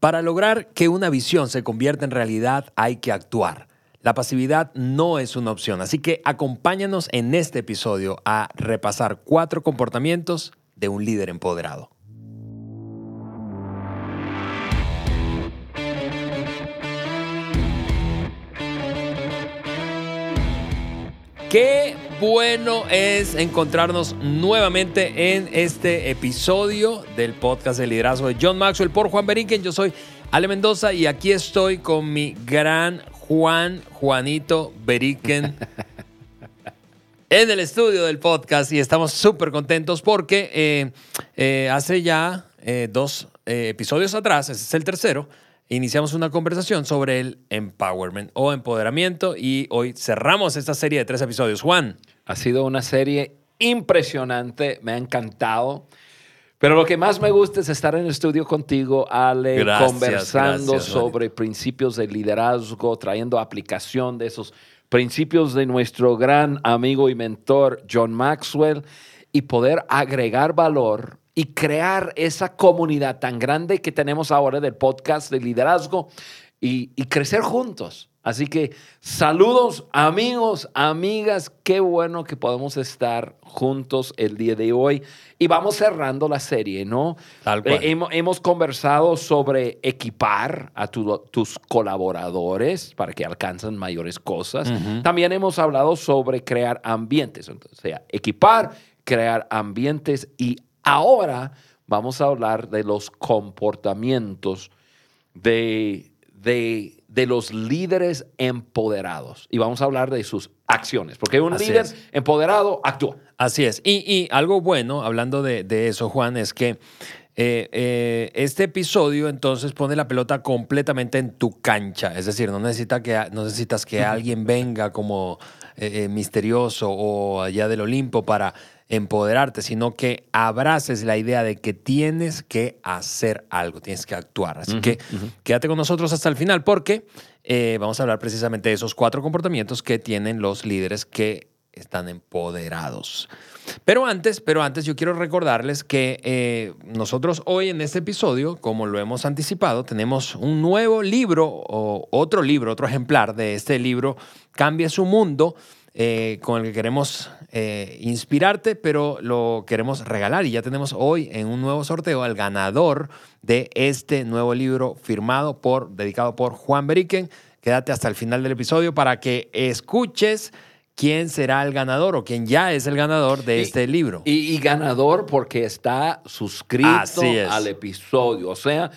Para lograr que una visión se convierta en realidad hay que actuar. La pasividad no es una opción, así que acompáñanos en este episodio a repasar cuatro comportamientos de un líder empoderado. Qué bueno es encontrarnos nuevamente en este episodio del podcast de liderazgo de John Maxwell por Juan Berinken. Yo soy Ale Mendoza y aquí estoy con mi gran Juan Juanito Berinken en el estudio del podcast y estamos súper contentos porque eh, eh, hace ya eh, dos episodios atrás, este es el tercero, iniciamos una conversación sobre el empowerment o empoderamiento y hoy cerramos esta serie de tres episodios. Juan. Ha sido una serie impresionante, me ha encantado. Pero lo que más me gusta es estar en el estudio contigo, Ale, conversando sobre principios de liderazgo, trayendo aplicación de esos principios de nuestro gran amigo y mentor John Maxwell y poder agregar valor y crear esa comunidad tan grande que tenemos ahora del podcast de liderazgo y, crecer juntos. Así que saludos amigos, amigas, qué bueno que podemos estar juntos el día de hoy. Y vamos cerrando la serie, ¿no? Tal cual. Eh, hemos, conversado sobre equipar a tus colaboradores para que alcancen mayores cosas. También hemos hablado sobre crear ambientes, entonces, o sea, equipar, crear ambientes y Ahora vamos a hablar de los comportamientos de, de, los líderes empoderados y vamos a hablar de sus acciones, porque un líder empoderado actúa. Así es. Y, algo bueno, hablando de, eso, Juan, es que eh, eh, este episodio entonces pone la pelota completamente en tu cancha. Es decir, no, necesita que, no necesitas que alguien venga como eh, misterioso o allá del Olimpo para empoderarte, sino que abraces la idea de que tienes que hacer algo, tienes que actuar. Así que quédate con nosotros hasta el final porque eh, vamos a hablar precisamente de esos cuatro comportamientos que tienen los líderes que están empoderados. Pero antes, pero antes yo quiero recordarles que eh, nosotros hoy en este episodio, como lo hemos anticipado, tenemos un nuevo libro o otro libro, otro ejemplar de este libro, Cambia su mundo, eh, con el que queremos eh, inspirarte, pero lo queremos regalar. Y ya tenemos hoy en un nuevo sorteo al ganador de este nuevo libro firmado por, dedicado por Juan Beriken. Quédate hasta el final del episodio para que escuches quién será el ganador o quién ya es el ganador de este libro. Y, ganador porque está suscrito al episodio. O sea,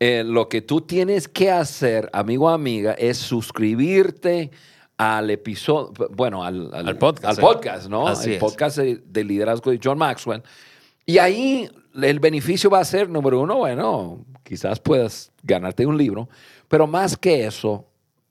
eh, lo que tú tienes que hacer, amigo o amiga, es suscribirte al episodio, bueno, al, podcast, al podcast, ¿no? el podcast de, liderazgo de John Maxwell. Y ahí el beneficio va a ser, número uno, bueno, quizás puedas ganarte un libro, pero más que eso,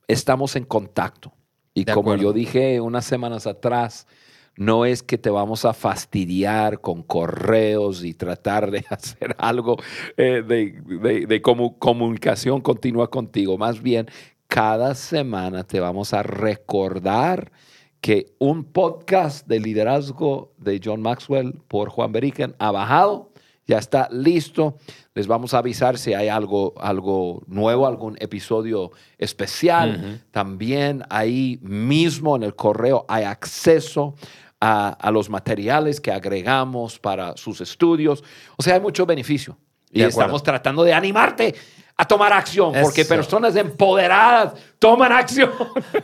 estamos en contacto. Y como yo dije unas semanas atrás, no es que te vamos a fastidiar con correos y tratar de hacer algo eh, de, de comunicación continua contigo. Más bien, cada semana te vamos a recordar que un podcast de liderazgo de John Maxwell por Juan Beriken ha bajado, ya está listo. Les vamos a avisar si hay algo, algo nuevo, algún episodio especial. También ahí mismo en el correo hay acceso a, a, los materiales que agregamos para sus estudios. O sea, hay mucho beneficio. Y estamos tratando de animarte a tomar acción, porque personas empoderadas toman acción.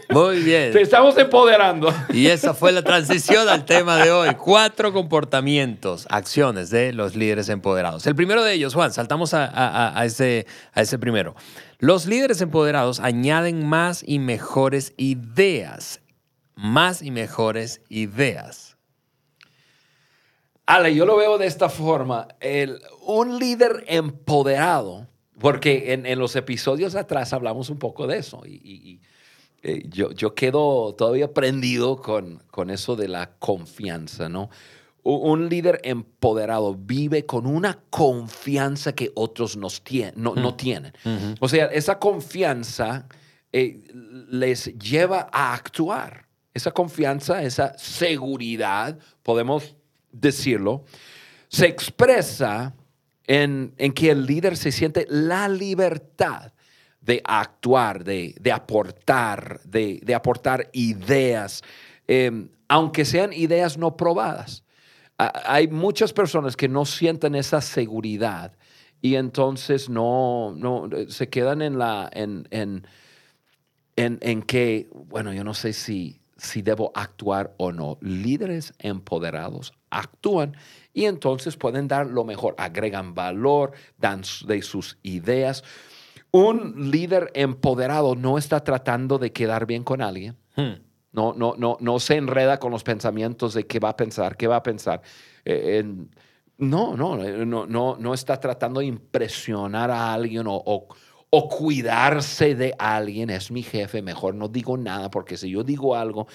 Muy bien. Te estamos empoderando. Y esa fue la transición al tema de hoy. Cuatro comportamientos, acciones de los líderes empoderados. El primero de ellos, Juan, saltamos a, ese, a ese primero. Los líderes empoderados añaden más y mejores ideas. Más y mejores ideas. Ale, yo lo veo de esta forma. El, un líder empoderado porque en, los episodios atrás hablamos un poco de eso y, eh, yo, yo, quedo todavía prendido con, con eso de la confianza, ¿no? Un líder empoderado vive con una confianza que otros nos no, no, tienen. O sea, esa confianza eh, les lleva a actuar. Esa confianza, esa seguridad, podemos decirlo, se expresa en, que el líder se siente la libertad de actuar, de, aportar, de, aportar ideas, em, aunque sean ideas no probadas. hay muchas personas que no sienten esa seguridad y entonces no, no se quedan en la en, en, en, que, bueno, yo no sé si, si debo actuar o no. Líderes empoderados actúan y entonces pueden dar lo mejor, agregan valor, dan de sus ideas. Un líder empoderado no está tratando de quedar bien con alguien. Hmm. No, no, no, no se enreda con los pensamientos de qué va a pensar, qué va a pensar. Eh, no, no, no, no, no está tratando de impresionar a alguien o, o, cuidarse de alguien. Es mi jefe, mejor no digo nada porque si yo digo algo,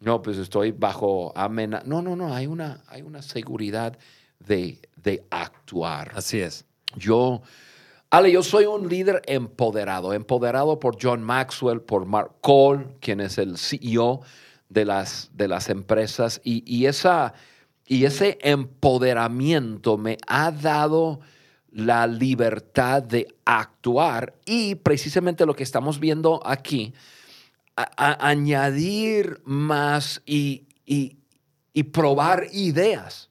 no, pues estoy bajo amenaza. No, no, no, hay una, hay una seguridad de, de actuar. Así es. Yo, Ale, yo soy un líder empoderado, empoderado por John Maxwell, por Mark Cole, quien es el CEO de las, de las empresas, y, y, esa, y ese empoderamiento me ha dado la libertad de actuar y precisamente lo que estamos viendo aquí, añadir más y, y probar ideas.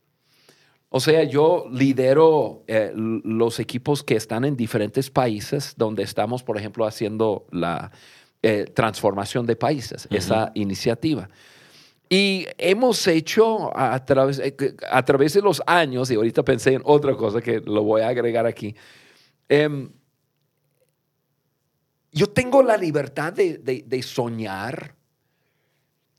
O sea, yo lidero eh, los equipos que están en diferentes países donde estamos, por ejemplo, haciendo la eh, transformación de países, esa iniciativa. Y hemos hecho a través, eh, a través de los años, y ahorita pensé en otra cosa que lo voy a agregar aquí, em, yo tengo la libertad de, soñar,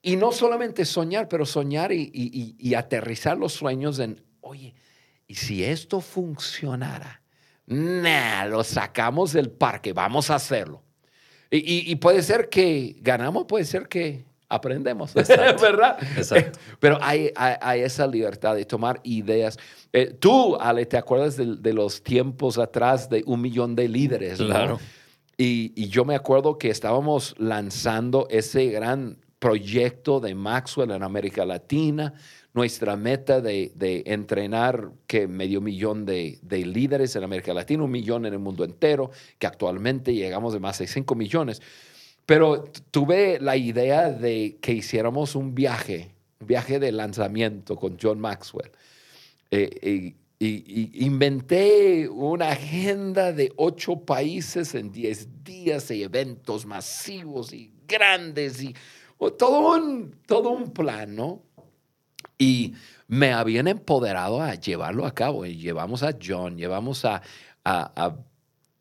y no solamente soñar, pero soñar y, y aterrizar los sueños en oye, ¿y si esto funcionara? Nah, lo sacamos del parque, vamos a hacerlo. Y, puede ser que ganamos, puede ser que aprendemos, ¿verdad? Exacto. Pero hay, esa libertad de tomar ideas. Eh, tú, Ale, ¿te acuerdas de, los tiempos atrás de un millón de líderes? Claro. Y, yo me acuerdo que estábamos lanzando ese gran proyecto de Maxwell en América Latina nuestra meta de, entrenar que medio millón de, líderes en América Latina, un millón en el mundo entero, que actualmente llegamos de más de 5 millones. Pero tuve la idea de que hiciéramos un viaje, un viaje de lanzamiento con John Maxwell. Eh, y, inventé una agenda de ocho países en 10 días y eventos masivos y grandes y todo un, todo un plan. Y me habían empoderado a llevarlo a cabo. Y llevamos a John, llevamos a, a,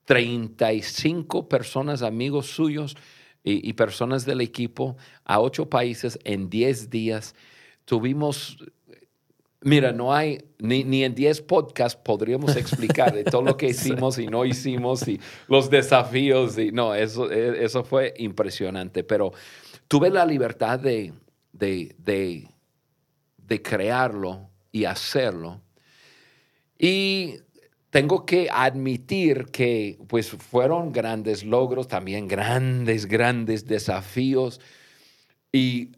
35 personas, amigos suyos y, personas del equipo a ocho países en 10 días. Tuvimos, mira, no hay, ni, ni en 10 podcasts podríamos explicar de todo lo que hicimos y no hicimos y los desafíos. Y, no, eso, e, eso fue impresionante, pero tuve la libertad de, de, de de crearlo y hacerlo. Y tengo que admitir que pues fueron grandes logros, también grandes, grandes desafíos. Y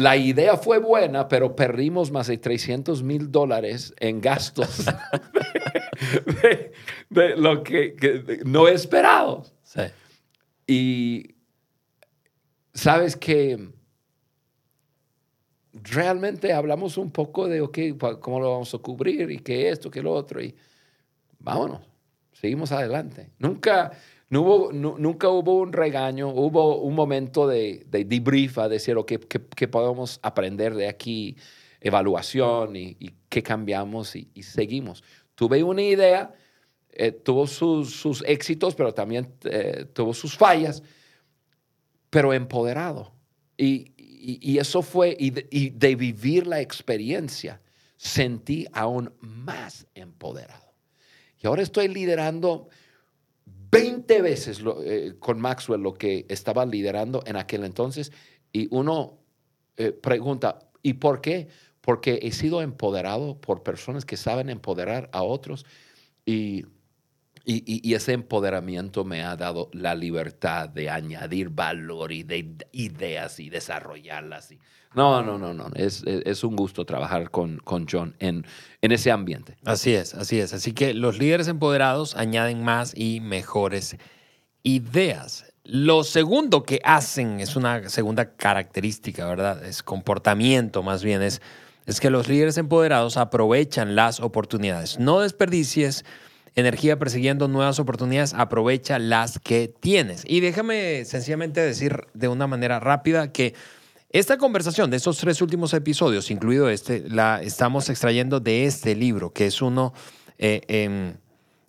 la idea fue buena, pero perdimos más de 300 mil dólares en gastos de, lo que, no esperado. Sí. Y sabes que realmente hablamos un poco de, ok, cómo lo vamos a cubrir y qué esto, qué lo otro, y vámonos, seguimos adelante. Nunca, nunca hubo un regaño, hubo un momento de, de debrief a decir, ok, ¿qué, podemos aprender de aquí? Evaluación y, qué cambiamos y, seguimos. Tuve una idea, eh, tuvo sus, sus, éxitos, pero también eh, tuvo sus fallas, pero empoderado. Y, y, eso fue, y de, vivir la experiencia, sentí aún más empoderado. Y ahora estoy liderando 20 veces eh, con Maxwell lo que estaba liderando en aquel entonces. Y uno eh, pregunta, ¿y por qué? Porque he sido empoderado por personas que saben empoderar a otros. Y Y, ese empoderamiento me ha dado la libertad de añadir valor y de ideas y desarrollarlas. no, no, no, no. Es, es, un gusto trabajar con, con John en, en ese ambiente. Así es, así es. Así que los líderes empoderados añaden más y mejores ideas. Lo segundo que hacen es una segunda característica, ¿verdad? Es comportamiento más bien, es, es que los líderes empoderados aprovechan las oportunidades. No desperdicies energía persiguiendo nuevas oportunidades, aprovecha las que tienes. Y déjame sencillamente decir de una manera rápida que esta conversación de estos tres últimos episodios, incluido este, la estamos extrayendo de este libro, que es uno, eh, em,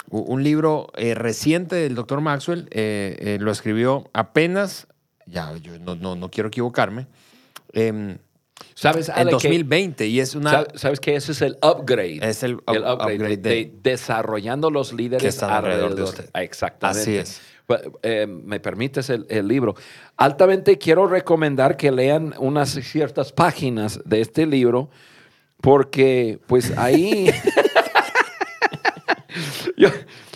un libro eh, reciente del doctor Maxwell, eh, lo escribió apenas, ya, yo no, no, no quiero equivocarme, ¿Sabes, en 2020 y es una... ¿Sabes que ese es el upgrade? Es el, upgrade, de, desarrollando los líderes alrededor, de usted. Exactamente. Así es. Eh, me permites el, el, libro. Altamente quiero recomendar que lean unas ciertas páginas de este libro porque pues ahí...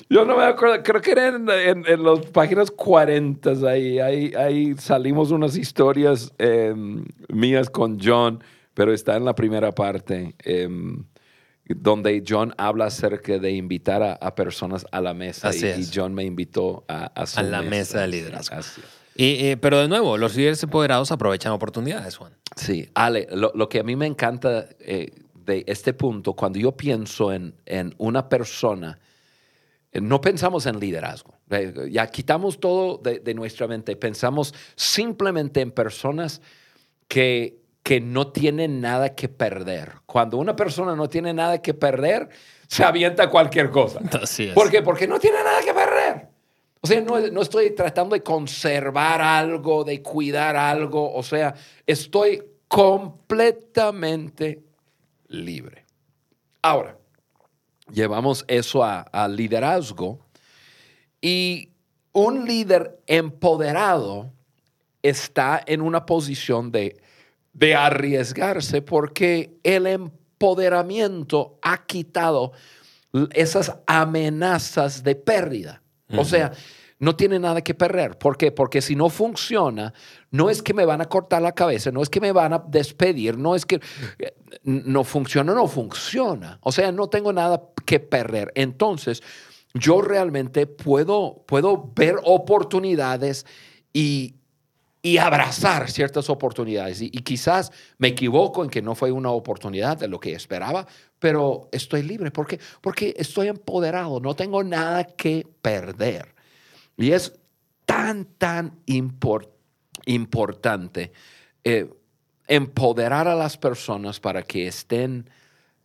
yo, no me acuerdo, creo que eran en, en, las páginas 40, ahí, ahí, ahí salimos unas historias em, mías con John, pero está en la primera parte, em, donde John habla acerca de invitar a, personas a la mesa y, John me invitó a, a, la mesa, de liderazgo. Y, pero de nuevo, los líderes empoderados aprovechan oportunidades, Juan. Sí, Ale, lo, lo que a mí me encanta eh, de este punto, cuando yo pienso en, en una persona, no pensamos en liderazgo. Ya quitamos todo de, nuestra mente. Pensamos simplemente en personas que, que no tienen nada que perder. Cuando una persona no tiene nada que perder, se avienta cualquier cosa. Así es. ¿Por qué? Porque no tiene nada que perder. O sea, no, no estoy tratando de conservar algo, de cuidar algo. O sea, estoy completamente libre. Ahora, llevamos eso al liderazgo y un líder empoderado está en una posición de, de arriesgarse porque el empoderamiento ha quitado esas amenazas de pérdida. O sea, no tiene nada que perder. ¿Por qué? Porque si no funciona, no es que me van a cortar la cabeza, no es que me van a despedir, no es que eh, no funciona, no funciona. O sea, no tengo nada que perder. Entonces, yo realmente puedo, puedo ver oportunidades y, y abrazar ciertas oportunidades. Y, y, quizás me equivoco en que no fue una oportunidad de lo que esperaba, pero estoy libre. ¿Por qué? Porque estoy empoderado, no tengo nada que perder. Y es tan, tan importante eh, empoderar a las personas para que estén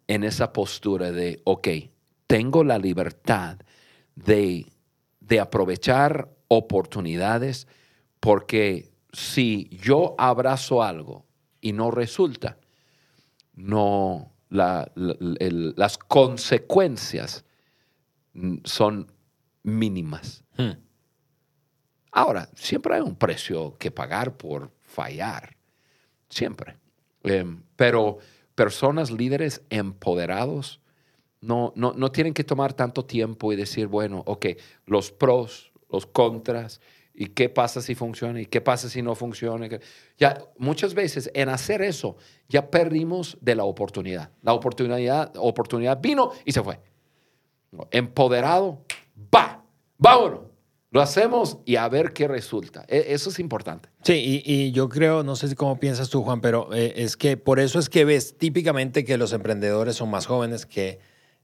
en esa postura de, ok, tengo la libertad de, de aprovechar oportunidades porque si yo abrazo algo y no resulta, no, las consecuencias son mínimas. Hmm. Ahora, siempre hay un precio que pagar por fallar, siempre. Em, pero personas, líderes empoderados, no, no, no, tienen que tomar tanto tiempo y decir, bueno, ok, los pros, los contras, y qué pasa si funciona y qué pasa si no funciona. Ya muchas veces en hacer eso ya perdimos de la oportunidad. La oportunidad, oportunidad vino y se fue. Empoderado, va, vámonos. Lo hacemos y a ver qué resulta. E, eso es importante. Sí, y, yo creo, no sé cómo piensas tú, Juan, pero eh, es que por eso es que ves típicamente que los emprendedores son más jóvenes que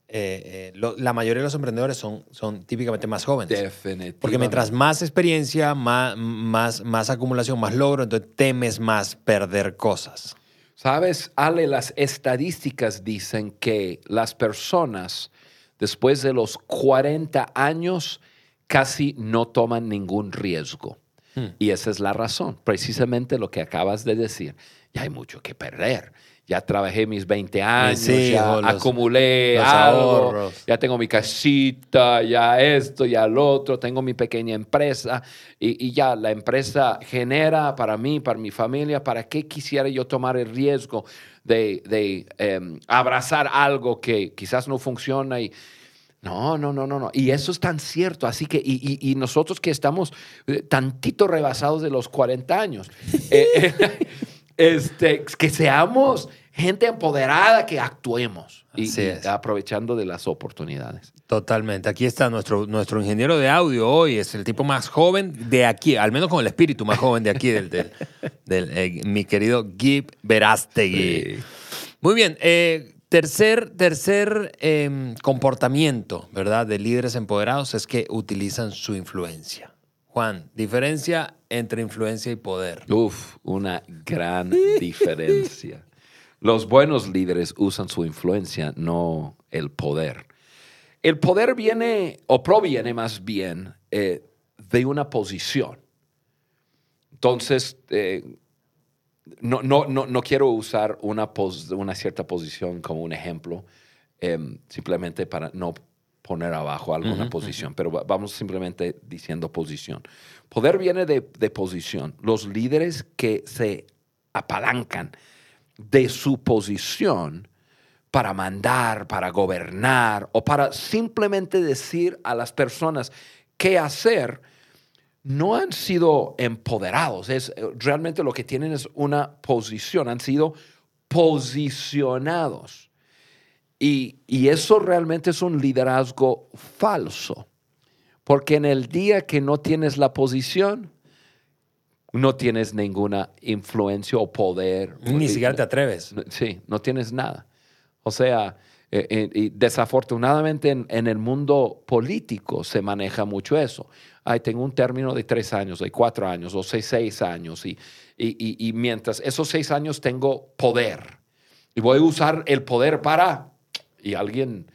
eh, eh, la mayoría de los emprendedores son, son típicamente más jóvenes. Definitivamente. Porque mientras más experiencia, más, más, más acumulación, más logro, entonces temes más perder cosas. Sabes, Ale, las estadísticas dicen que las personas después de los 40 años casi no toman ningún riesgo. Hmm. Y esa es la razón, precisamente lo que acabas de decir. Ya hay mucho que perder. Ya trabajé mis 20 años, ya acumulé algo, ya tengo mi casita, ya esto, ya lo otro, tengo mi pequeña empresa y, ya la empresa genera para mí, para mi familia, ¿para qué quisiera yo tomar el riesgo de, em, abrazar algo que quizás no funciona y No, no, no, no, no. Y eso es tan cierto. Así que, y, nosotros que estamos eh, tantito rebasados de los 40 años, eh, eh, este, que seamos gente empoderada, que actuemos y, aprovechando de las oportunidades. Totalmente. Aquí está nuestro, nuestro ingeniero de audio hoy, es el tipo más joven de aquí, al menos con el espíritu más joven de aquí, del, del, mi querido Gib Verástegui. Muy bien. Tercer, tercer em, comportamiento, ¿verdad?, de líderes empoderados es que utilizan su influencia. Juan, diferencia entre influencia y poder. Uf, una gran diferencia. Los buenos líderes usan su influencia, no el poder. El poder viene, o proviene más bien, eh, de una posición. Entonces, eh, no, no, no, no quiero usar una, una cierta posición como un ejemplo, em, simplemente para no poner abajo alguna posición, pero vamos simplemente diciendo posición. Poder viene de, de, posición. Los líderes que se apalancan de su posición para mandar, para gobernar o para simplemente decir a las personas qué hacer, no han sido empoderados. Es, realmente lo que tienen es una posición, han sido posicionados. Y, eso realmente es un liderazgo falso, porque en el día que no tienes la posición, no tienes ninguna influencia o poder. Ni siquiera te atreves. Sí, no tienes nada. O sea, eh, eh, y desafortunadamente en, el mundo político se maneja mucho eso. Ay, tengo un término de tres años, de cuatro años, o seis, seis años, y, y, mientras esos seis años tengo poder, y voy a usar el poder para, y alguien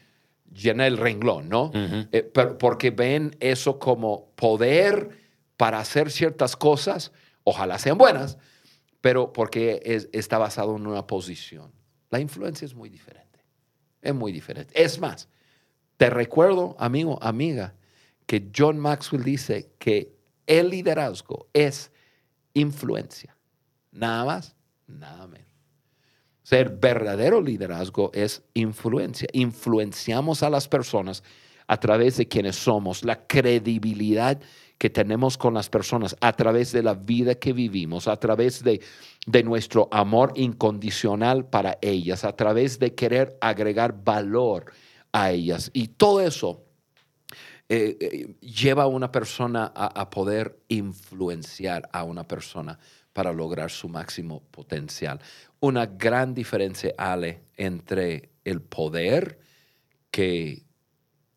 llena el renglón, ¿no? Eh, porque ven eso como poder para hacer ciertas cosas, ojalá sean buenas, pero porque está basado en una posición. La influencia es muy diferente. Es muy diferente. Es más, te recuerdo, amigo, amiga, que John Maxwell dice que el liderazgo es influencia. Nada más, nada menos. Ser verdadero liderazgo es influencia. Influenciamos a las personas a través de quienes somos, la credibilidad que tenemos con las personas, a través de la vida que vivimos, a través de, de nuestro amor incondicional para ellas, a través de querer agregar valor a ellas. Y todo eso eh, eh, lleva a una persona a, poder influenciar a una persona para lograr su máximo potencial. Una gran diferencia, Ale, entre el poder que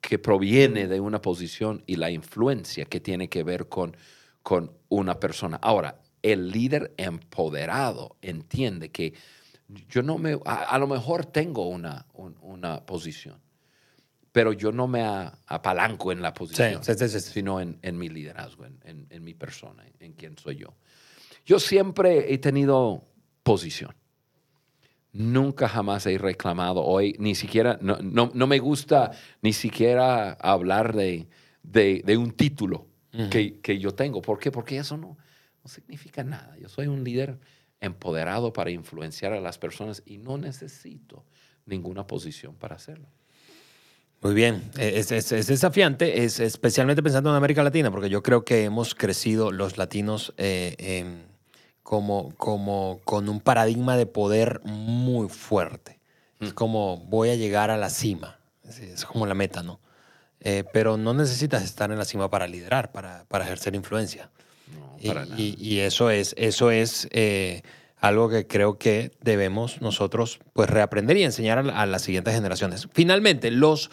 que proviene de una posición y la influencia que tiene que ver con, con una persona. Ahora, el líder empoderado entiende que yo no me, a, lo mejor tengo una, una, posición, pero yo no me apalanco en la posición, sino en, en, mi liderazgo, en, en mi persona, en quién soy yo. Yo siempre he tenido posición. Nunca jamás he reclamado hoy, ni siquiera, no, no, me gusta ni siquiera hablar de, de, un título que, que, yo tengo. ¿Por qué? Porque eso no, no significa nada. Yo soy un líder empoderado para influenciar a las personas y no necesito ninguna posición para hacerlo. Muy bien, es, es, es, desafiante, es especialmente pensando en América Latina, porque yo creo que hemos crecido los latinos eh, como, como con un paradigma de poder muy fuerte. Es mm. como voy a llegar a la cima, es, como la meta, ¿no? Eh, pero no necesitas estar en la cima para liderar, para, para ejercer influencia. No, para y, nada. Y, eso es, eso es eh, algo que creo que debemos nosotros pues reaprender y enseñar a, a las siguientes generaciones. Finalmente, los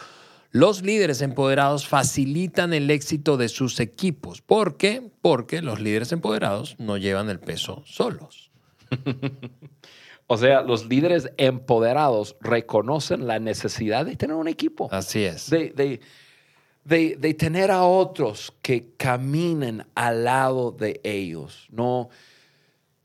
los líderes empoderados facilitan el éxito de sus equipos. ¿Por qué? Porque los líderes empoderados no llevan el peso solos. o sea, los líderes empoderados reconocen la necesidad de tener un equipo. Así es. De, de, tener a otros que caminen al lado de ellos. No,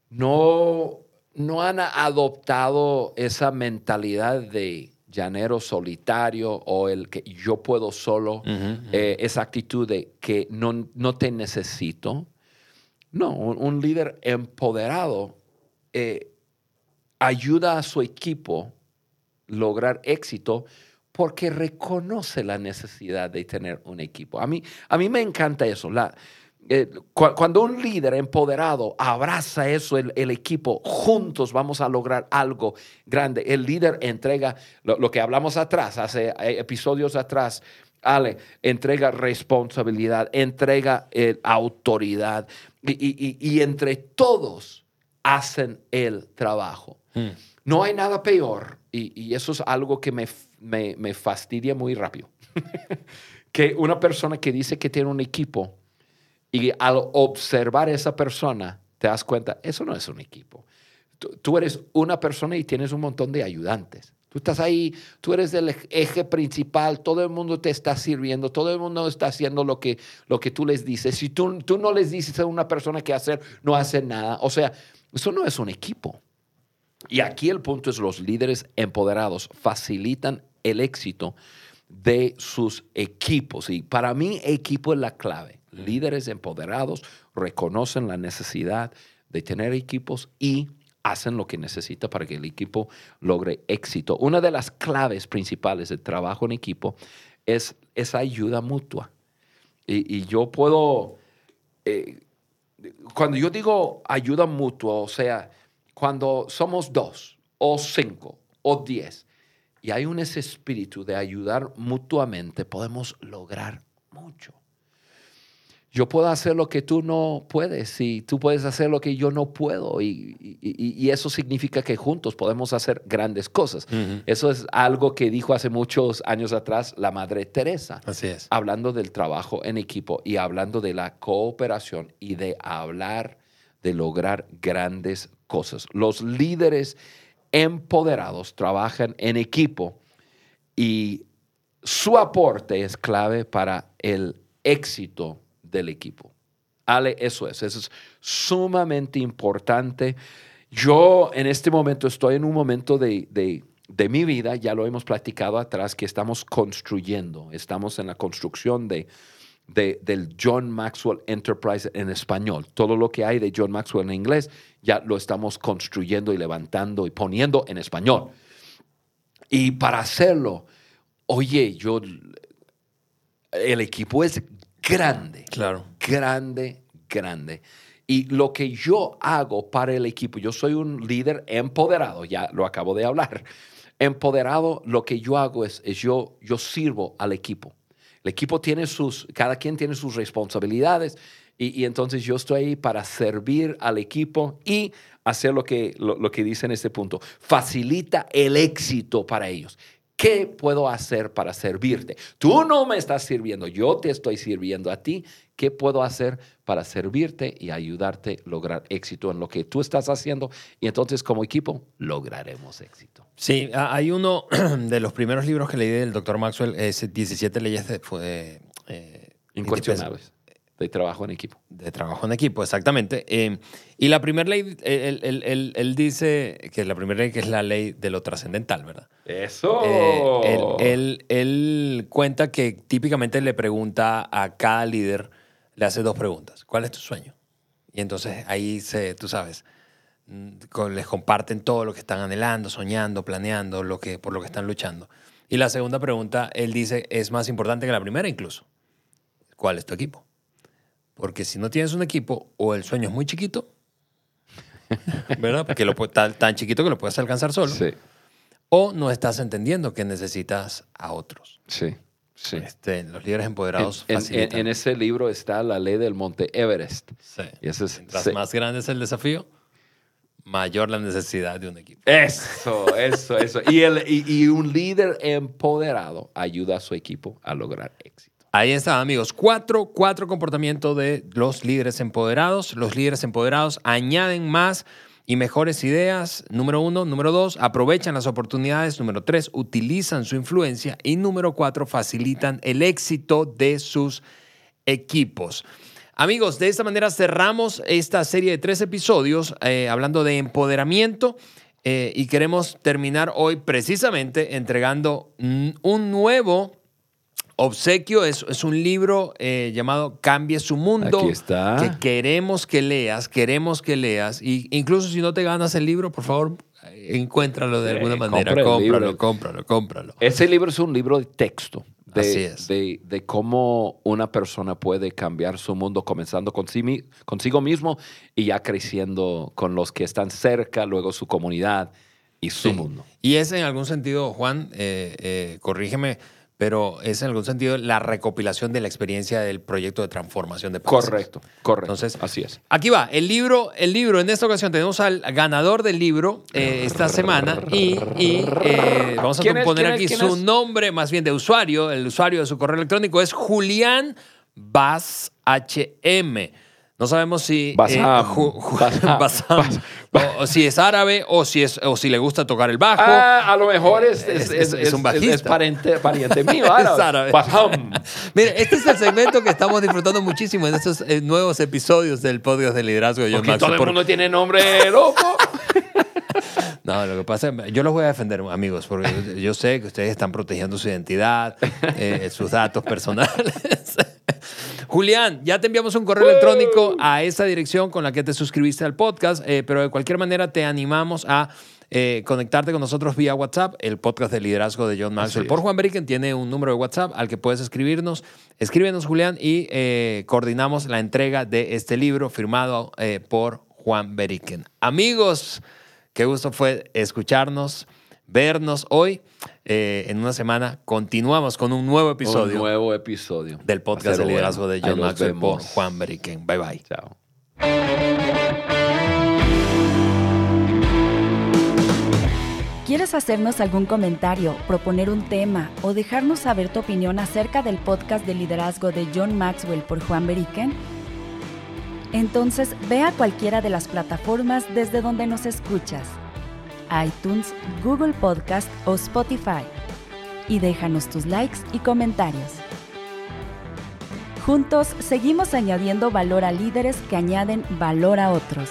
no, no han adoptado esa mentalidad de llanero solitario o el que yo puedo solo, eh, esa actitud de que no, no te necesito. No, un, líder empoderado eh, ayuda a su equipo lograr éxito porque reconoce la necesidad de tener un equipo. A mí, a mí me encanta eso. La, eh, cuando un líder empoderado abraza eso, el, equipo, juntos vamos a lograr algo grande. El líder entrega lo, que hablamos atrás, hace eh, episodios atrás. Ale, entrega responsabilidad, entrega eh, autoridad y, entre todos hacen el trabajo. Hmm. No hay nada peor y, eso es algo que me, me fastidia muy rápido. que una persona que dice que tiene un equipo y al observar esa persona, te das cuenta, eso no es un equipo. Tú, eres una persona y tienes un montón de ayudantes. Tú estás ahí, tú eres el eje principal, todo el mundo te está sirviendo, todo el mundo está haciendo lo que, lo que tú les dices. Si tú, tú no les dices a una persona qué hacer, no hace nada. O sea, eso no es un equipo. Y aquí el punto es los líderes empoderados facilitan el éxito de sus equipos. Y para mí equipo es la clave líderes empoderados reconocen la necesidad de tener equipos y hacen lo que necesita para que el equipo logre éxito. Una de las claves principales del trabajo en equipo es esa ayuda mutua. Y, yo puedo, eh, cuando yo digo ayuda mutua, o sea, cuando somos dos o cinco o diez y hay un ese espíritu de ayudar mutuamente, podemos lograr mucho. Yo puedo hacer lo que tú no puedes y tú puedes hacer lo que yo no puedo. Y, eso significa que juntos podemos hacer grandes cosas. Eso es algo que dijo hace muchos años atrás la Madre Teresa. Así es. Hablando del trabajo en equipo y hablando de la cooperación y de hablar de lograr grandes cosas. Los líderes empoderados trabajan en equipo y su aporte es clave para el éxito del equipo. Ale, eso es, eso es sumamente importante. Yo en este momento estoy en un momento de, de, mi vida, ya lo hemos platicado atrás, que estamos construyendo, estamos en la construcción de, del John Maxwell Enterprise en español. Todo lo que hay de John Maxwell en inglés ya lo estamos construyendo y levantando y poniendo en español. Y para hacerlo, oye, yo, el equipo es grande. Claro. Grande, grande. Y lo que yo hago para el equipo, yo soy un líder empoderado, ya lo acabo de hablar. Empoderado, lo que yo hago es, yo, yo sirvo al equipo. El equipo tiene sus, cada quien tiene sus responsabilidades y, entonces yo estoy ahí para servir al equipo y hacer lo que, lo que dice en este punto. Facilita el éxito para ellos. ¿Qué puedo hacer para servirte? Tú no me estás sirviendo, yo te estoy sirviendo a ti. ¿Qué puedo hacer para servirte y ayudarte a lograr éxito en lo que tú estás haciendo? Y entonces como equipo lograremos éxito. Sí, hay uno de los primeros libros que leí del doctor Maxwell, es 17 leyes de... Eh, Incuestionables. De trabajo en equipo. De trabajo en equipo, exactamente. Eh, y la primera ley, él, dice que la primera ley que es la ley de lo trascendental, ¿verdad? Eso. Eh, él, cuenta que típicamente le pregunta a cada líder, le hace dos preguntas. ¿Cuál es tu sueño? Y entonces ahí se, tú sabes, mm, les comparten todo lo que están anhelando, soñando, planeando, lo que, por lo que están luchando. Y la segunda pregunta, él dice, es más importante que la primera incluso. ¿Cuál es tu equipo? Porque si no tienes un equipo, o el sueño es muy chiquito, ¿verdad? Porque lo, tan, tan chiquito que lo puedes alcanzar solo. Sí. O no estás entendiendo que necesitas a otros. Sí. Sí. Este, los líderes empoderados en, en, ese libro está la ley del monte Everest. Sí. Y eso es, más grande es el desafío, mayor la necesidad de un equipo. Eso, eso, eso. Y, el, y un líder empoderado ayuda a su equipo a lograr éxito. Ahí está, amigos. Cuatro, cuatro comportamientos de los líderes empoderados. Los líderes empoderados añaden más y mejores ideas. Número uno. Número dos, aprovechan las oportunidades. Número tres, utilizan su influencia. Y número cuatro, facilitan el éxito de sus equipos. Amigos, de esta manera cerramos esta serie de tres episodios eh, hablando de empoderamiento. Eh, y queremos terminar hoy precisamente entregando un nuevo Obsequio es, es un libro eh, llamado Cambie su mundo. Aquí está. Que queremos que leas, queremos que leas. Y incluso si no te ganas el libro, por favor, encuéntralo de alguna manera. Cómpralo, cómpralo, cómpralo. Ese libro es un libro de texto. De, de, cómo una persona puede cambiar su mundo comenzando consigo mismo y ya creciendo con los que están cerca, luego su comunidad y su mundo. Y es en algún sentido, Juan, eh, eh, corrígeme, pero es en algún sentido la recopilación de la experiencia del proyecto de transformación de países. Correcto, correcto. Entonces, así es. Aquí va, el libro, el libro, en esta ocasión tenemos al ganador del libro eh, esta semana y, eh, vamos a poner aquí su nombre, más bien de usuario, el usuario de su correo electrónico es Julián Bass HM. No sabemos si, eh, o, si es árabe o si, es, o si le gusta tocar el bajo. Ah, a lo mejor es, es, un bajista. Es, pariente, pariente mío, árabe. Mire, este es el segmento que estamos disfrutando muchísimo en estos eh, nuevos episodios del podcast de liderazgo de John Porque todo el mundo tiene nombre loco. No, lo que pasa es yo los voy a defender, amigos, porque yo sé que ustedes están protegiendo su identidad, eh, sus datos personales. Julián, ya te enviamos un correo electrónico a esa dirección con la que te suscribiste al podcast, eh, pero de cualquier manera te animamos a eh, conectarte con nosotros vía WhatsApp, el podcast de liderazgo de John Maxwell por Juan Beriken tiene un número de WhatsApp al que puedes escribirnos. Escríbenos, Julián, y eh, coordinamos la entrega de este libro firmado por Juan Beriken. Amigos, qué gusto fue escucharnos vernos hoy. Eh, en una semana continuamos con un nuevo episodio. Un nuevo episodio. Del podcast de liderazgo de John Maxwell por Juan Beriken. Bye bye. Chao. ¿Quieres hacernos algún comentario, proponer un tema o dejarnos saber tu opinión acerca del podcast de liderazgo de John Maxwell por Juan Beriken? Entonces ve a cualquiera de las plataformas desde donde nos escuchas iTunes, Google Podcast o Spotify. Y déjanos tus likes y comentarios. Juntos seguimos añadiendo valor a líderes que añaden valor a otros.